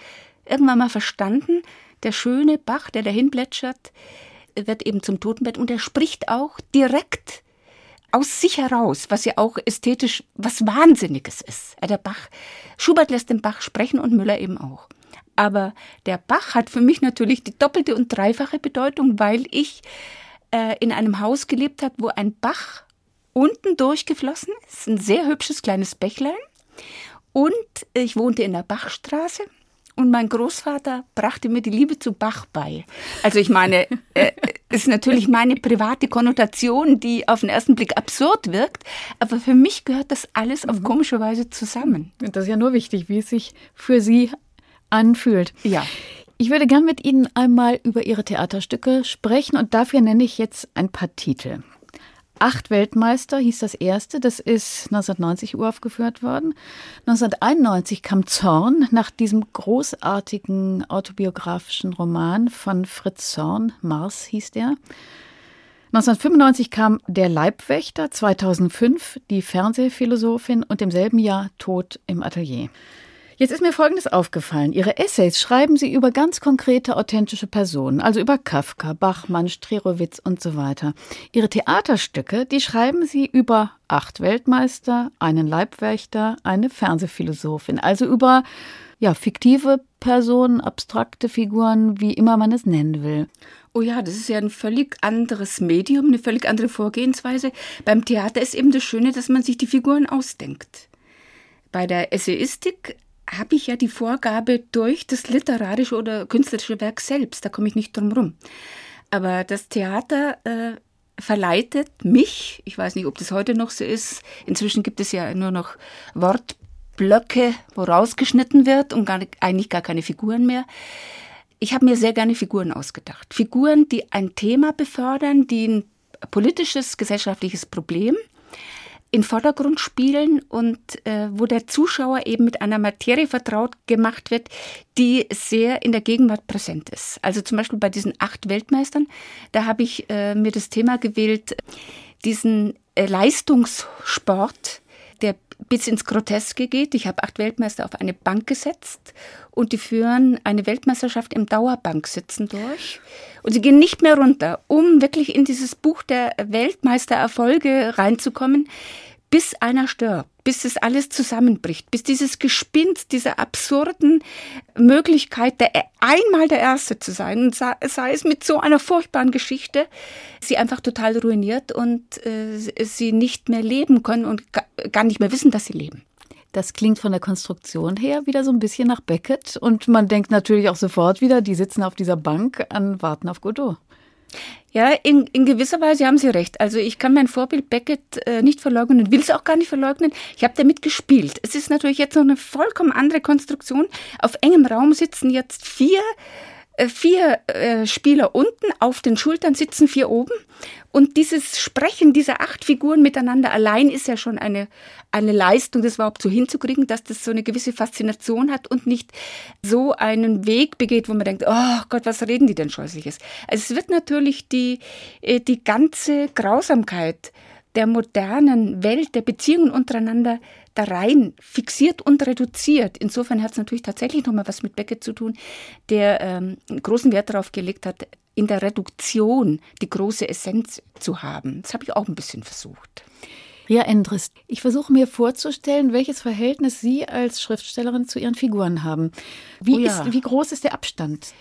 irgendwann mal verstanden. Der schöne Bach, der dahin plätschert, wird eben zum Totenbett und er spricht auch direkt aus sich heraus, was ja auch ästhetisch was Wahnsinniges ist. Der Bach, Schubert lässt den Bach sprechen und Müller eben auch. Aber der Bach hat für mich natürlich die doppelte und dreifache Bedeutung, weil ich äh, in einem Haus gelebt habe, wo ein Bach unten durchgeflossen ist, ein sehr hübsches kleines Bächlein. Und ich wohnte in der Bachstraße und mein Großvater brachte mir die Liebe zu Bach bei. Also ich meine, äh, (laughs) ist natürlich meine private Konnotation, die auf den ersten Blick absurd wirkt, aber für mich gehört das alles auf komische Weise zusammen. Das ist ja nur wichtig, wie es sich für Sie anfühlt. Ja. Ich würde gern mit Ihnen einmal über Ihre Theaterstücke sprechen und dafür nenne ich jetzt ein paar Titel. Acht Weltmeister hieß das erste, das ist 1990 uraufgeführt worden. 1991 kam Zorn nach diesem großartigen autobiografischen Roman von Fritz Zorn, Mars hieß der. 1995 kam Der Leibwächter, 2005 die Fernsehphilosophin und im selben Jahr Tod im Atelier. Jetzt ist mir Folgendes aufgefallen. Ihre Essays schreiben Sie über ganz konkrete, authentische Personen, also über Kafka, Bachmann, Strerowitz und so weiter. Ihre Theaterstücke, die schreiben Sie über acht Weltmeister, einen Leibwächter, eine Fernsehphilosophin, also über ja, fiktive Personen, abstrakte Figuren, wie immer man es nennen will. Oh ja, das ist ja ein völlig anderes Medium, eine völlig andere Vorgehensweise. Beim Theater ist eben das Schöne, dass man sich die Figuren ausdenkt. Bei der Essayistik habe ich ja die Vorgabe durch das literarische oder künstlerische Werk selbst. Da komme ich nicht drum rum. Aber das Theater äh, verleitet mich, ich weiß nicht, ob das heute noch so ist, inzwischen gibt es ja nur noch Wortblöcke, wo rausgeschnitten wird und gar, eigentlich gar keine Figuren mehr. Ich habe mir sehr gerne Figuren ausgedacht. Figuren, die ein Thema befördern, die ein politisches, gesellschaftliches Problem in Vordergrund spielen und äh, wo der Zuschauer eben mit einer Materie vertraut gemacht wird, die sehr in der Gegenwart präsent ist. Also zum Beispiel bei diesen acht Weltmeistern, da habe ich äh, mir das Thema gewählt, diesen äh, Leistungssport, der bis ins Groteske geht. Ich habe acht Weltmeister auf eine Bank gesetzt und die führen eine Weltmeisterschaft im Dauerbanksitzen durch. Und sie gehen nicht mehr runter, um wirklich in dieses Buch der Weltmeistererfolge reinzukommen, bis einer stirbt, bis es alles zusammenbricht, bis dieses Gespinst dieser absurden Möglichkeit, der, einmal der Erste zu sein, sei, sei es mit so einer furchtbaren Geschichte, sie einfach total ruiniert und äh, sie nicht mehr leben können und gar nicht mehr wissen, dass sie leben. Das klingt von der Konstruktion her wieder so ein bisschen nach Beckett und man denkt natürlich auch sofort wieder, die sitzen auf dieser Bank an Warten auf Godot. Ja, in, in gewisser Weise haben Sie recht. Also ich kann mein Vorbild Beckett äh, nicht verleugnen und will es auch gar nicht verleugnen. Ich habe damit gespielt. Es ist natürlich jetzt noch eine vollkommen andere Konstruktion. Auf engem Raum sitzen jetzt vier vier äh, Spieler unten, auf den Schultern sitzen vier oben. Und dieses Sprechen dieser acht Figuren miteinander allein ist ja schon eine, eine Leistung, das überhaupt so hinzukriegen, dass das so eine gewisse Faszination hat und nicht so einen Weg begeht, wo man denkt, oh Gott, was reden die denn Scheußliches? Also es wird natürlich die, äh, die ganze Grausamkeit der modernen Welt, der Beziehungen untereinander da rein fixiert und reduziert. Insofern hat es natürlich tatsächlich nochmal was mit Beckett zu tun, der ähm, großen Wert darauf gelegt hat, in der Reduktion die große Essenz zu haben. Das habe ich auch ein bisschen versucht. Ja, Endres, ich versuche mir vorzustellen, welches Verhältnis Sie als Schriftstellerin zu Ihren Figuren haben. Wie, oh ja. ist, wie groß ist der Abstand?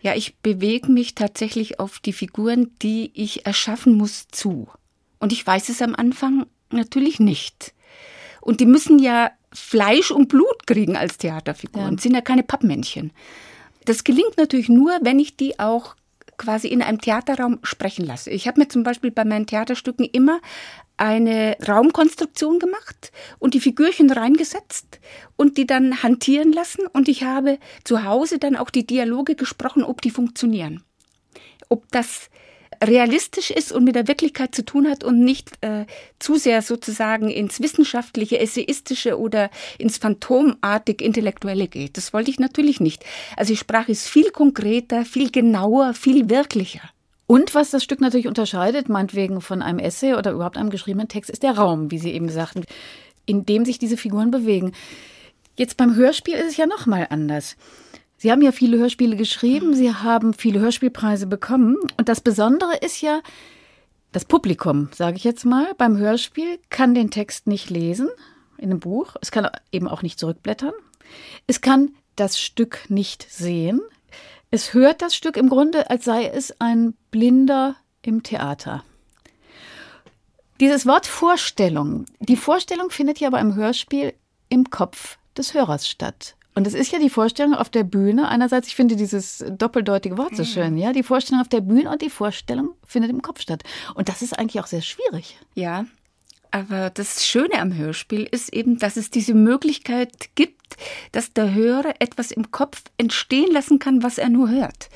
Ja, ich bewege mich tatsächlich auf die Figuren, die ich erschaffen muss, zu. Und ich weiß es am Anfang natürlich nicht. Und die müssen ja Fleisch und Blut kriegen als Theaterfiguren, ja. sind ja keine Pappmännchen. Das gelingt natürlich nur, wenn ich die auch quasi in einem Theaterraum sprechen lasse. Ich habe mir zum Beispiel bei meinen Theaterstücken immer eine Raumkonstruktion gemacht und die Figürchen reingesetzt und die dann hantieren lassen und ich habe zu Hause dann auch die Dialoge gesprochen, ob die funktionieren. Ob das realistisch ist und mit der Wirklichkeit zu tun hat und nicht äh, zu sehr sozusagen ins wissenschaftliche, essayistische oder ins phantomartig intellektuelle geht. Das wollte ich natürlich nicht. Also die Sprache ist viel konkreter, viel genauer, viel wirklicher. Und was das Stück natürlich unterscheidet, meinetwegen von einem Essay oder überhaupt einem geschriebenen Text, ist der Raum, wie Sie eben sagten, in dem sich diese Figuren bewegen. Jetzt beim Hörspiel ist es ja noch mal anders. Sie haben ja viele Hörspiele geschrieben, Sie haben viele Hörspielpreise bekommen. Und das Besondere ist ja, das Publikum, sage ich jetzt mal, beim Hörspiel kann den Text nicht lesen in einem Buch. Es kann eben auch nicht zurückblättern. Es kann das Stück nicht sehen. Es hört das Stück im Grunde, als sei es ein Blinder im Theater. Dieses Wort Vorstellung, die Vorstellung findet ja aber im Hörspiel im Kopf des Hörers statt. Und es ist ja die Vorstellung auf der Bühne. Einerseits, ich finde dieses doppeldeutige Wort so mhm. schön, ja. Die Vorstellung auf der Bühne und die Vorstellung findet im Kopf statt. Und das ist eigentlich auch sehr schwierig. Ja. Aber das Schöne am Hörspiel ist eben, dass es diese Möglichkeit gibt, dass der Hörer etwas im Kopf entstehen lassen kann, was er nur hört.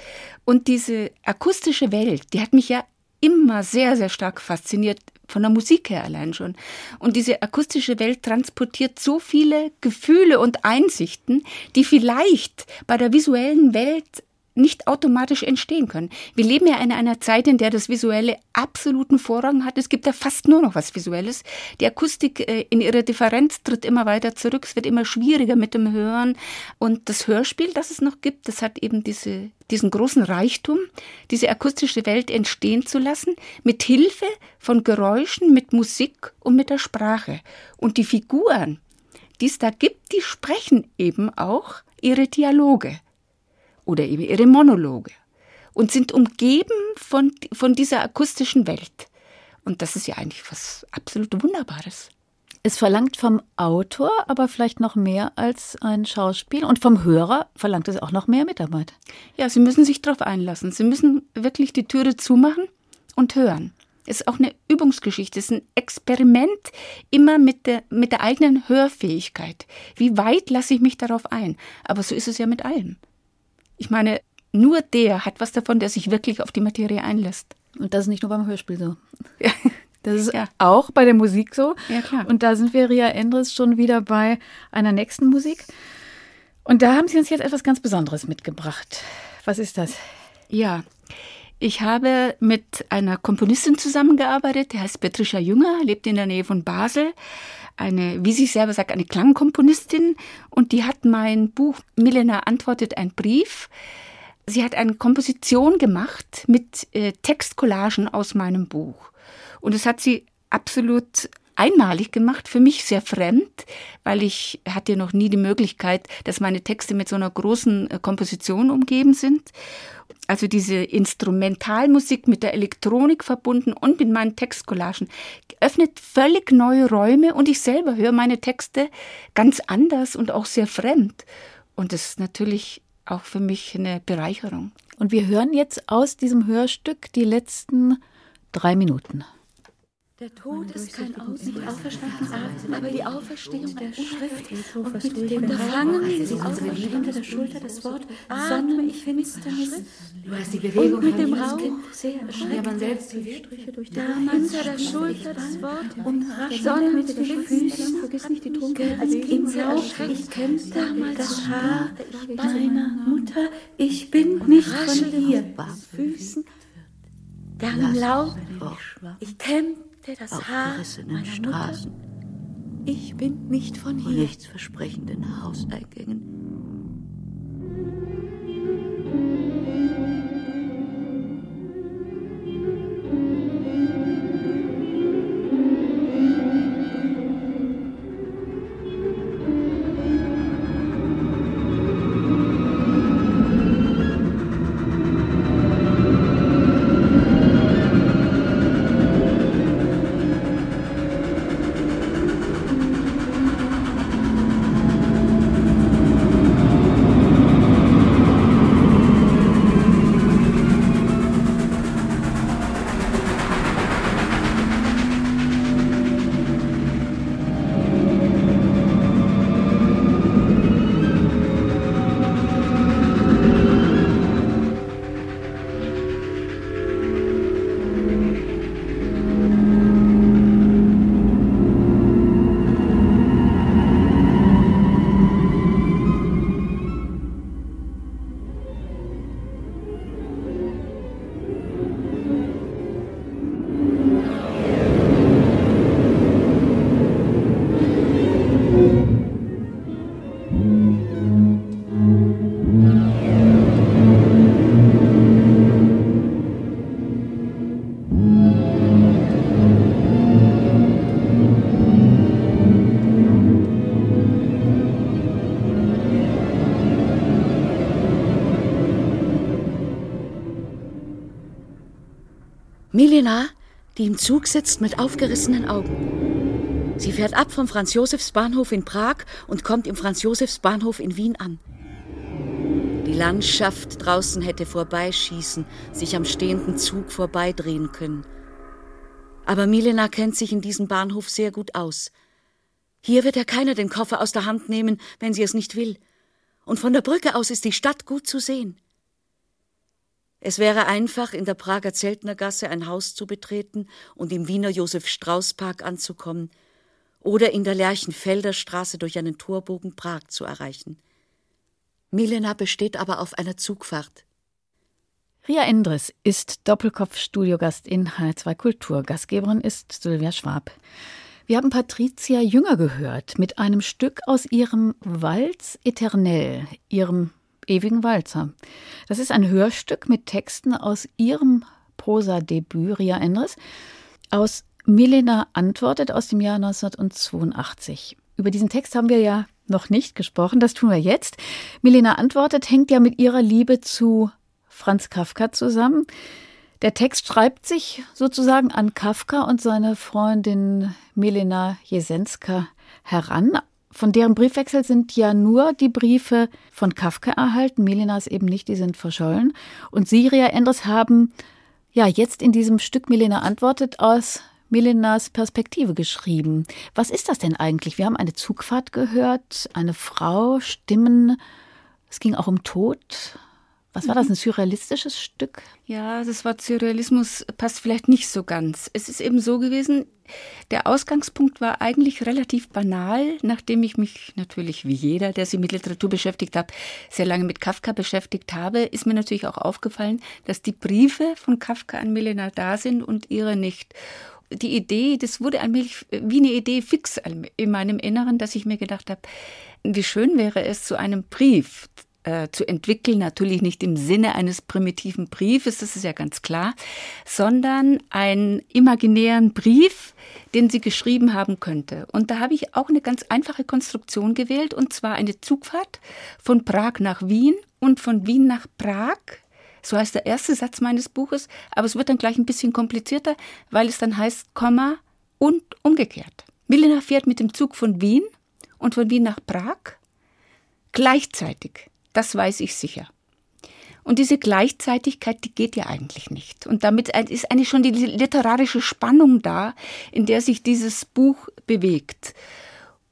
Und diese akustische Welt, die hat mich ja immer sehr, sehr stark fasziniert von der Musik her allein schon. Und diese akustische Welt transportiert so viele Gefühle und Einsichten, die vielleicht bei der visuellen Welt nicht automatisch entstehen können. Wir leben ja in einer Zeit, in der das Visuelle absoluten Vorrang hat. Es gibt ja fast nur noch was Visuelles. Die Akustik äh, in ihrer Differenz tritt immer weiter zurück. Es wird immer schwieriger mit dem Hören. Und das Hörspiel, das es noch gibt, das hat eben diese, diesen großen Reichtum, diese akustische Welt entstehen zu lassen, mit Hilfe von Geräuschen, mit Musik und mit der Sprache. Und die Figuren, die es da gibt, die sprechen eben auch ihre Dialoge oder eben ihre Monologe und sind umgeben von, von dieser akustischen Welt. Und das ist ja eigentlich was absolut Wunderbares. Es verlangt vom Autor aber vielleicht noch mehr als ein Schauspiel und vom Hörer verlangt es auch noch mehr Mitarbeit. Ja, Sie müssen sich darauf einlassen. Sie müssen wirklich die Türe zumachen und hören. Es ist auch eine Übungsgeschichte, es ist ein Experiment immer mit der, mit der eigenen Hörfähigkeit. Wie weit lasse ich mich darauf ein? Aber so ist es ja mit allem. Ich meine, nur der hat was davon, der sich wirklich auf die Materie einlässt. Und das ist nicht nur beim Hörspiel so. Ja. Das ist ja. auch bei der Musik so. Ja, klar. Und da sind wir, Ria Endres, schon wieder bei einer nächsten Musik. Und da haben Sie uns jetzt etwas ganz Besonderes mitgebracht. Was ist das? Ja, ich habe mit einer Komponistin zusammengearbeitet, die heißt Patricia Jünger, lebt in der Nähe von Basel. Eine, wie sie selber sagt, eine Klangkomponistin. Und die hat mein Buch Milena antwortet ein Brief. Sie hat eine Komposition gemacht mit äh, Textcollagen aus meinem Buch. Und das hat sie absolut einmalig gemacht, für mich sehr fremd, weil ich hatte noch nie die Möglichkeit, dass meine Texte mit so einer großen äh, Komposition umgeben sind. Also diese Instrumentalmusik mit der Elektronik verbunden und mit meinen Textcollagen öffnet völlig neue Räume und ich selber höre meine Texte ganz anders und auch sehr fremd. Und das ist natürlich auch für mich eine Bereicherung. Und wir hören jetzt aus diesem Hörstück die letzten drei Minuten. Der Tod ist kein Aus, nicht auferstanden Atem, aber die Auferstehung der Schrift. Und mit dem Gefangen sie auferstehen hinter der Schulter das Wort Sonne, ich Finsternis. Du hast die Bewegung und mit dem Rauch sehr erschreckt. man selbst die Striche durch die Hinter der Schulter das Wort und Sonne mit den Füßen. Vergiss nicht die Trunken als im Rauch. Ich kenne damals das Haar meiner Mutter. Ich bin nicht von hier. Füßen. Dann Laub. Ich kämpfe der das Haar meiner Straßen. Mutter. Ich bin nicht von hier. Nichts versprechenden Hauseingängen. Milena, die im Zug sitzt mit aufgerissenen Augen. Sie fährt ab vom Franz-Josefs-Bahnhof in Prag und kommt im Franz-Josefs-Bahnhof in Wien an. Die Landschaft draußen hätte vorbeischießen, sich am stehenden Zug vorbeidrehen können. Aber Milena kennt sich in diesem Bahnhof sehr gut aus. Hier wird ja keiner den Koffer aus der Hand nehmen, wenn sie es nicht will. Und von der Brücke aus ist die Stadt gut zu sehen. Es wäre einfach, in der Prager Zeltnergasse ein Haus zu betreten und im Wiener Josef-Strauß-Park anzukommen oder in der Lerchenfelder Straße durch einen Torbogen Prag zu erreichen. Milena besteht aber auf einer Zugfahrt. Ria Endres ist Doppelkopf-Studiogast in H2 Kultur. Gastgeberin ist Sylvia Schwab. Wir haben Patricia Jünger gehört mit einem Stück aus ihrem Walz Eternell, ihrem ewigen Walzer. Das ist ein Hörstück mit Texten aus ihrem Prosa-Debüt Ria Endres aus Milena antwortet aus dem Jahr 1982. Über diesen Text haben wir ja noch nicht gesprochen, das tun wir jetzt. Milena antwortet hängt ja mit ihrer Liebe zu Franz Kafka zusammen. Der Text schreibt sich sozusagen an Kafka und seine Freundin Milena Jesenska heran. Von deren Briefwechsel sind ja nur die Briefe von Kafka erhalten. Melenas eben nicht, die sind verschollen. Und Siria Endres haben ja jetzt in diesem Stück Milena antwortet aus Milenas Perspektive geschrieben. Was ist das denn eigentlich? Wir haben eine Zugfahrt gehört, eine Frau, Stimmen. Es ging auch um Tod. Was war das, ein surrealistisches Stück? Ja, das Wort Surrealismus passt vielleicht nicht so ganz. Es ist eben so gewesen, der Ausgangspunkt war eigentlich relativ banal, nachdem ich mich natürlich wie jeder, der sich mit Literatur beschäftigt hat, sehr lange mit Kafka beschäftigt habe, ist mir natürlich auch aufgefallen, dass die Briefe von Kafka an Milena da sind und ihre nicht. Die Idee, das wurde allmählich wie eine Idee fix in meinem Inneren, dass ich mir gedacht habe, wie schön wäre es, zu einem Brief äh, zu entwickeln, natürlich nicht im Sinne eines primitiven Briefes, das ist ja ganz klar, sondern einen imaginären Brief, den sie geschrieben haben könnte. Und da habe ich auch eine ganz einfache Konstruktion gewählt, und zwar eine Zugfahrt von Prag nach Wien und von Wien nach Prag. So heißt der erste Satz meines Buches, aber es wird dann gleich ein bisschen komplizierter, weil es dann heißt Komma und umgekehrt. Milena fährt mit dem Zug von Wien und von Wien nach Prag gleichzeitig. Das weiß ich sicher. Und diese Gleichzeitigkeit, die geht ja eigentlich nicht. Und damit ist eigentlich schon die literarische Spannung da, in der sich dieses Buch bewegt.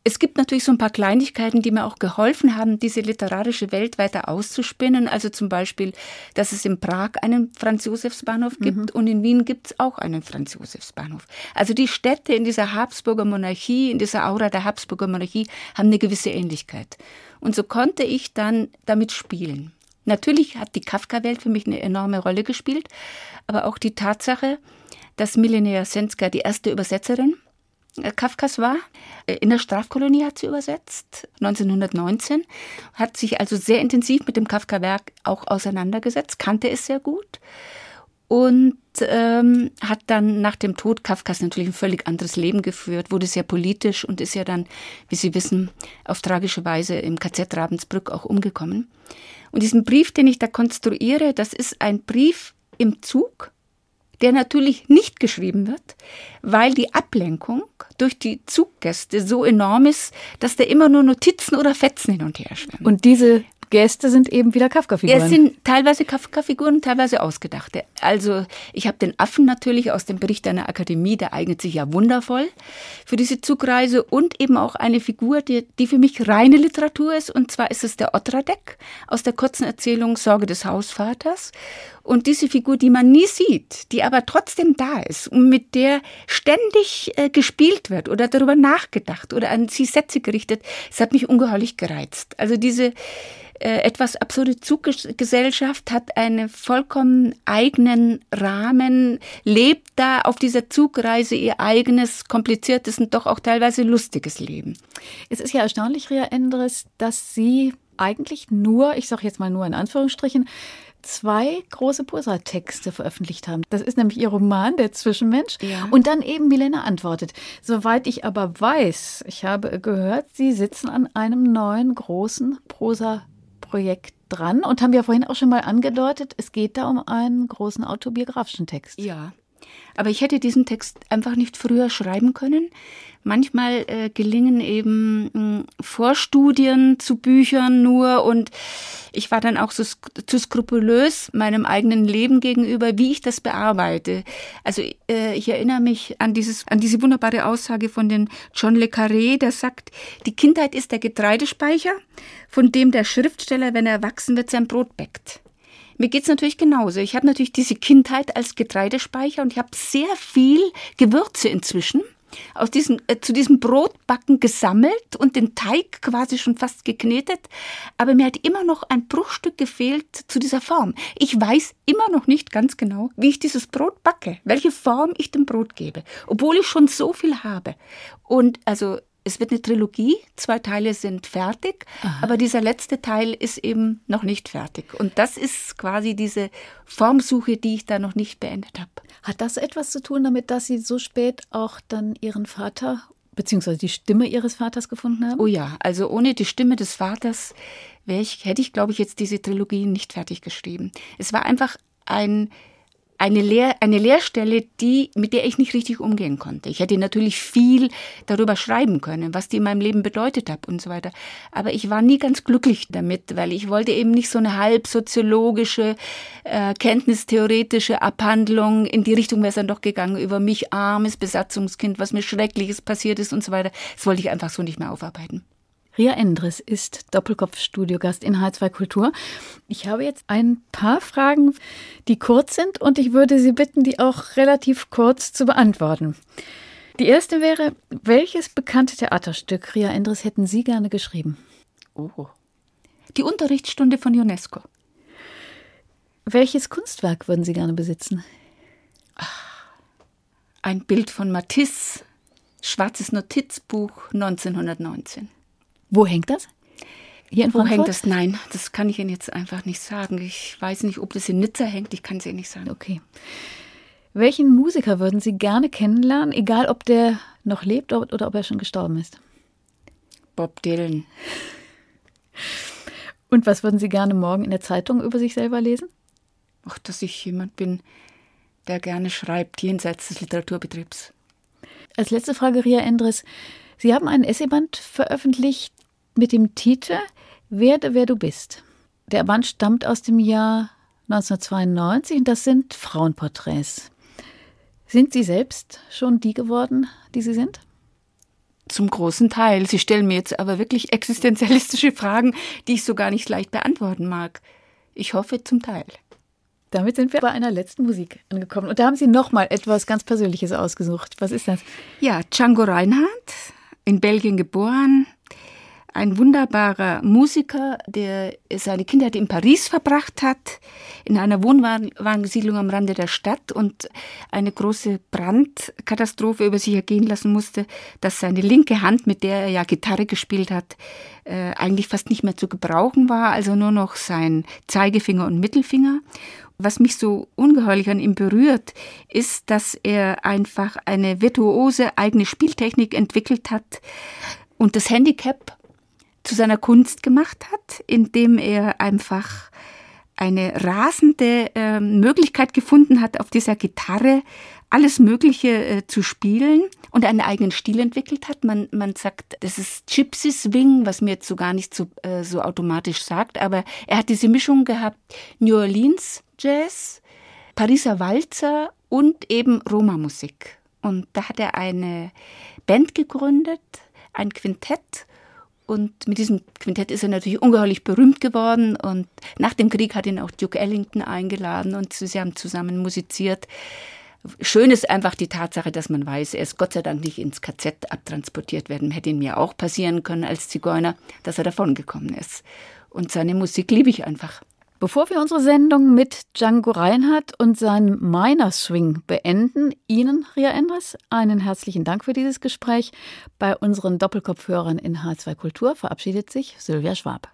Es gibt natürlich so ein paar Kleinigkeiten, die mir auch geholfen haben, diese literarische Welt weiter auszuspinnen. Also zum Beispiel, dass es in Prag einen Franz-Josefs-Bahnhof gibt mhm. und in Wien gibt es auch einen Franz-Josefs-Bahnhof. Also die Städte in dieser Habsburger Monarchie, in dieser Aura der Habsburger Monarchie haben eine gewisse Ähnlichkeit. Und so konnte ich dann damit spielen. Natürlich hat die Kafka-Welt für mich eine enorme Rolle gespielt, aber auch die Tatsache, dass Milena Senska die erste Übersetzerin Kafkas war. Äh, in der Strafkolonie hat sie übersetzt, 1919, hat sich also sehr intensiv mit dem Kafka-Werk auch auseinandergesetzt, kannte es sehr gut und ähm, hat dann nach dem Tod Kafkas natürlich ein völlig anderes Leben geführt, wurde sehr politisch und ist ja dann, wie Sie wissen, auf tragische Weise im KZ Ravensbrück auch umgekommen. Und diesen Brief, den ich da konstruiere, das ist ein Brief im Zug, der natürlich nicht geschrieben wird, weil die Ablenkung durch die Zuggäste so enorm ist, dass da immer nur Notizen oder Fetzen hin und her schwimmen. Und diese Gäste sind eben wieder Kafka-Figuren. Es sind teilweise Kafka-Figuren, teilweise ausgedachte. Also ich habe den Affen natürlich aus dem Bericht einer Akademie, der eignet sich ja wundervoll für diese Zugreise und eben auch eine Figur, die, die für mich reine Literatur ist. Und zwar ist es der Otradek aus der kurzen Erzählung Sorge des Hausvaters. Und diese Figur, die man nie sieht, die aber trotzdem da ist und mit der ständig äh, gespielt wird oder darüber nachgedacht oder an sie Sätze gerichtet, das hat mich ungeheuerlich gereizt. Also diese etwas absurde Zuggesellschaft hat einen vollkommen eigenen Rahmen, lebt da auf dieser Zugreise ihr eigenes, kompliziertes und doch auch teilweise lustiges Leben. Es ist ja erstaunlich, Ria Endres, dass Sie eigentlich nur, ich sage jetzt mal nur in Anführungsstrichen, zwei große Prosa-Texte veröffentlicht haben. Das ist nämlich ihr Roman, Der Zwischenmensch, ja. und dann eben Milena antwortet. Soweit ich aber weiß, ich habe gehört, Sie sitzen an einem neuen großen Prosa Projekt dran und haben ja vorhin auch schon mal angedeutet, es geht da um einen großen autobiografischen Text. Ja. Aber ich hätte diesen Text einfach nicht früher schreiben können. Manchmal äh, gelingen eben mh, Vorstudien zu Büchern nur und ich war dann auch so zu skrupulös meinem eigenen Leben gegenüber, wie ich das bearbeite. Also äh, ich erinnere mich an dieses an diese wunderbare Aussage von den John le Carré, der sagt, die Kindheit ist der Getreidespeicher, von dem der Schriftsteller, wenn er erwachsen wird, sein Brot bäckt. Mir geht's natürlich genauso. Ich habe natürlich diese Kindheit als Getreidespeicher und ich habe sehr viel Gewürze inzwischen aus diesem, äh, zu diesem Brotbacken gesammelt und den Teig quasi schon fast geknetet. Aber mir hat immer noch ein Bruchstück gefehlt zu dieser Form. Ich weiß immer noch nicht ganz genau, wie ich dieses Brot backe, welche Form ich dem Brot gebe, obwohl ich schon so viel habe. Und also es wird eine Trilogie, zwei Teile sind fertig, Aha. aber dieser letzte Teil ist eben noch nicht fertig. Und das ist quasi diese Formsuche, die ich da noch nicht beendet habe. Hat das etwas zu tun damit, dass Sie so spät auch dann Ihren Vater beziehungsweise die Stimme Ihres Vaters gefunden haben? Oh ja, also ohne die Stimme des Vaters ich, hätte ich, glaube ich, jetzt diese Trilogie nicht fertig geschrieben. Es war einfach ein eine, Lehr eine Lehrstelle, die, mit der ich nicht richtig umgehen konnte. Ich hätte natürlich viel darüber schreiben können, was die in meinem Leben bedeutet hat und so weiter. Aber ich war nie ganz glücklich damit, weil ich wollte eben nicht so eine halb soziologische, äh, kenntnistheoretische Abhandlung. In die Richtung wäre es dann doch gegangen über mich, armes Besatzungskind, was mir Schreckliches passiert ist und so weiter. Das wollte ich einfach so nicht mehr aufarbeiten. Ria Endres ist Doppelkopf-Studiogast in H2 Kultur. Ich habe jetzt ein paar Fragen, die kurz sind und ich würde Sie bitten, die auch relativ kurz zu beantworten. Die erste wäre, welches bekannte Theaterstück, Ria Endres, hätten Sie gerne geschrieben? Oh. Die Unterrichtsstunde von UNESCO. Welches Kunstwerk würden Sie gerne besitzen? Ein Bild von Matisse, schwarzes Notizbuch 1919. Wo hängt das? Hier in Wo Frankfurt? hängt das? Nein, das kann ich Ihnen jetzt einfach nicht sagen. Ich weiß nicht, ob das in Nizza hängt. Ich kann es Ihnen nicht sagen. Okay. Welchen Musiker würden Sie gerne kennenlernen, egal ob der noch lebt oder ob er schon gestorben ist? Bob Dylan. Und was würden Sie gerne morgen in der Zeitung über sich selber lesen? Ach, dass ich jemand bin, der gerne schreibt, jenseits des Literaturbetriebs. Als letzte Frage, Ria Endres. Sie haben ein Essayband veröffentlicht mit dem Titel Werde, wer du bist. Der Band stammt aus dem Jahr 1992 und das sind Frauenporträts. Sind Sie selbst schon die geworden, die Sie sind? Zum großen Teil. Sie stellen mir jetzt aber wirklich existenzialistische Fragen, die ich so gar nicht leicht beantworten mag. Ich hoffe zum Teil. Damit sind wir bei einer letzten Musik angekommen. Und da haben Sie noch mal etwas ganz Persönliches ausgesucht. Was ist das? Ja, Django Reinhardt, in Belgien geboren, ein wunderbarer Musiker, der seine Kindheit in Paris verbracht hat, in einer Wohnwagensiedlung am Rande der Stadt und eine große Brandkatastrophe über sich ergehen lassen musste, dass seine linke Hand, mit der er ja Gitarre gespielt hat, äh, eigentlich fast nicht mehr zu gebrauchen war, also nur noch sein Zeigefinger und Mittelfinger. Was mich so ungeheuerlich an ihm berührt, ist, dass er einfach eine virtuose eigene Spieltechnik entwickelt hat und das Handicap zu seiner Kunst gemacht hat, indem er einfach eine rasende äh, Möglichkeit gefunden hat, auf dieser Gitarre alles Mögliche äh, zu spielen und einen eigenen Stil entwickelt hat. Man, man sagt, das ist Gypsy Swing, was mir jetzt so gar nicht so, äh, so automatisch sagt, aber er hat diese Mischung gehabt, New Orleans Jazz, Pariser Walzer und eben Roma-Musik. Und da hat er eine Band gegründet, ein Quintett und mit diesem Quintett ist er natürlich ungeheuerlich berühmt geworden. Und nach dem Krieg hat ihn auch Duke Ellington eingeladen und sie haben zusammen musiziert. Schön ist einfach die Tatsache, dass man weiß, er ist Gott sei Dank nicht ins KZ abtransportiert werden. Hätte ihn mir auch passieren können als Zigeuner, dass er davongekommen ist. Und seine Musik liebe ich einfach. Bevor wir unsere Sendung mit Django Reinhardt und seinem Minor Swing beenden, Ihnen, Ria Endres, einen herzlichen Dank für dieses Gespräch. Bei unseren Doppelkopfhörern in H2 Kultur verabschiedet sich Sylvia Schwab.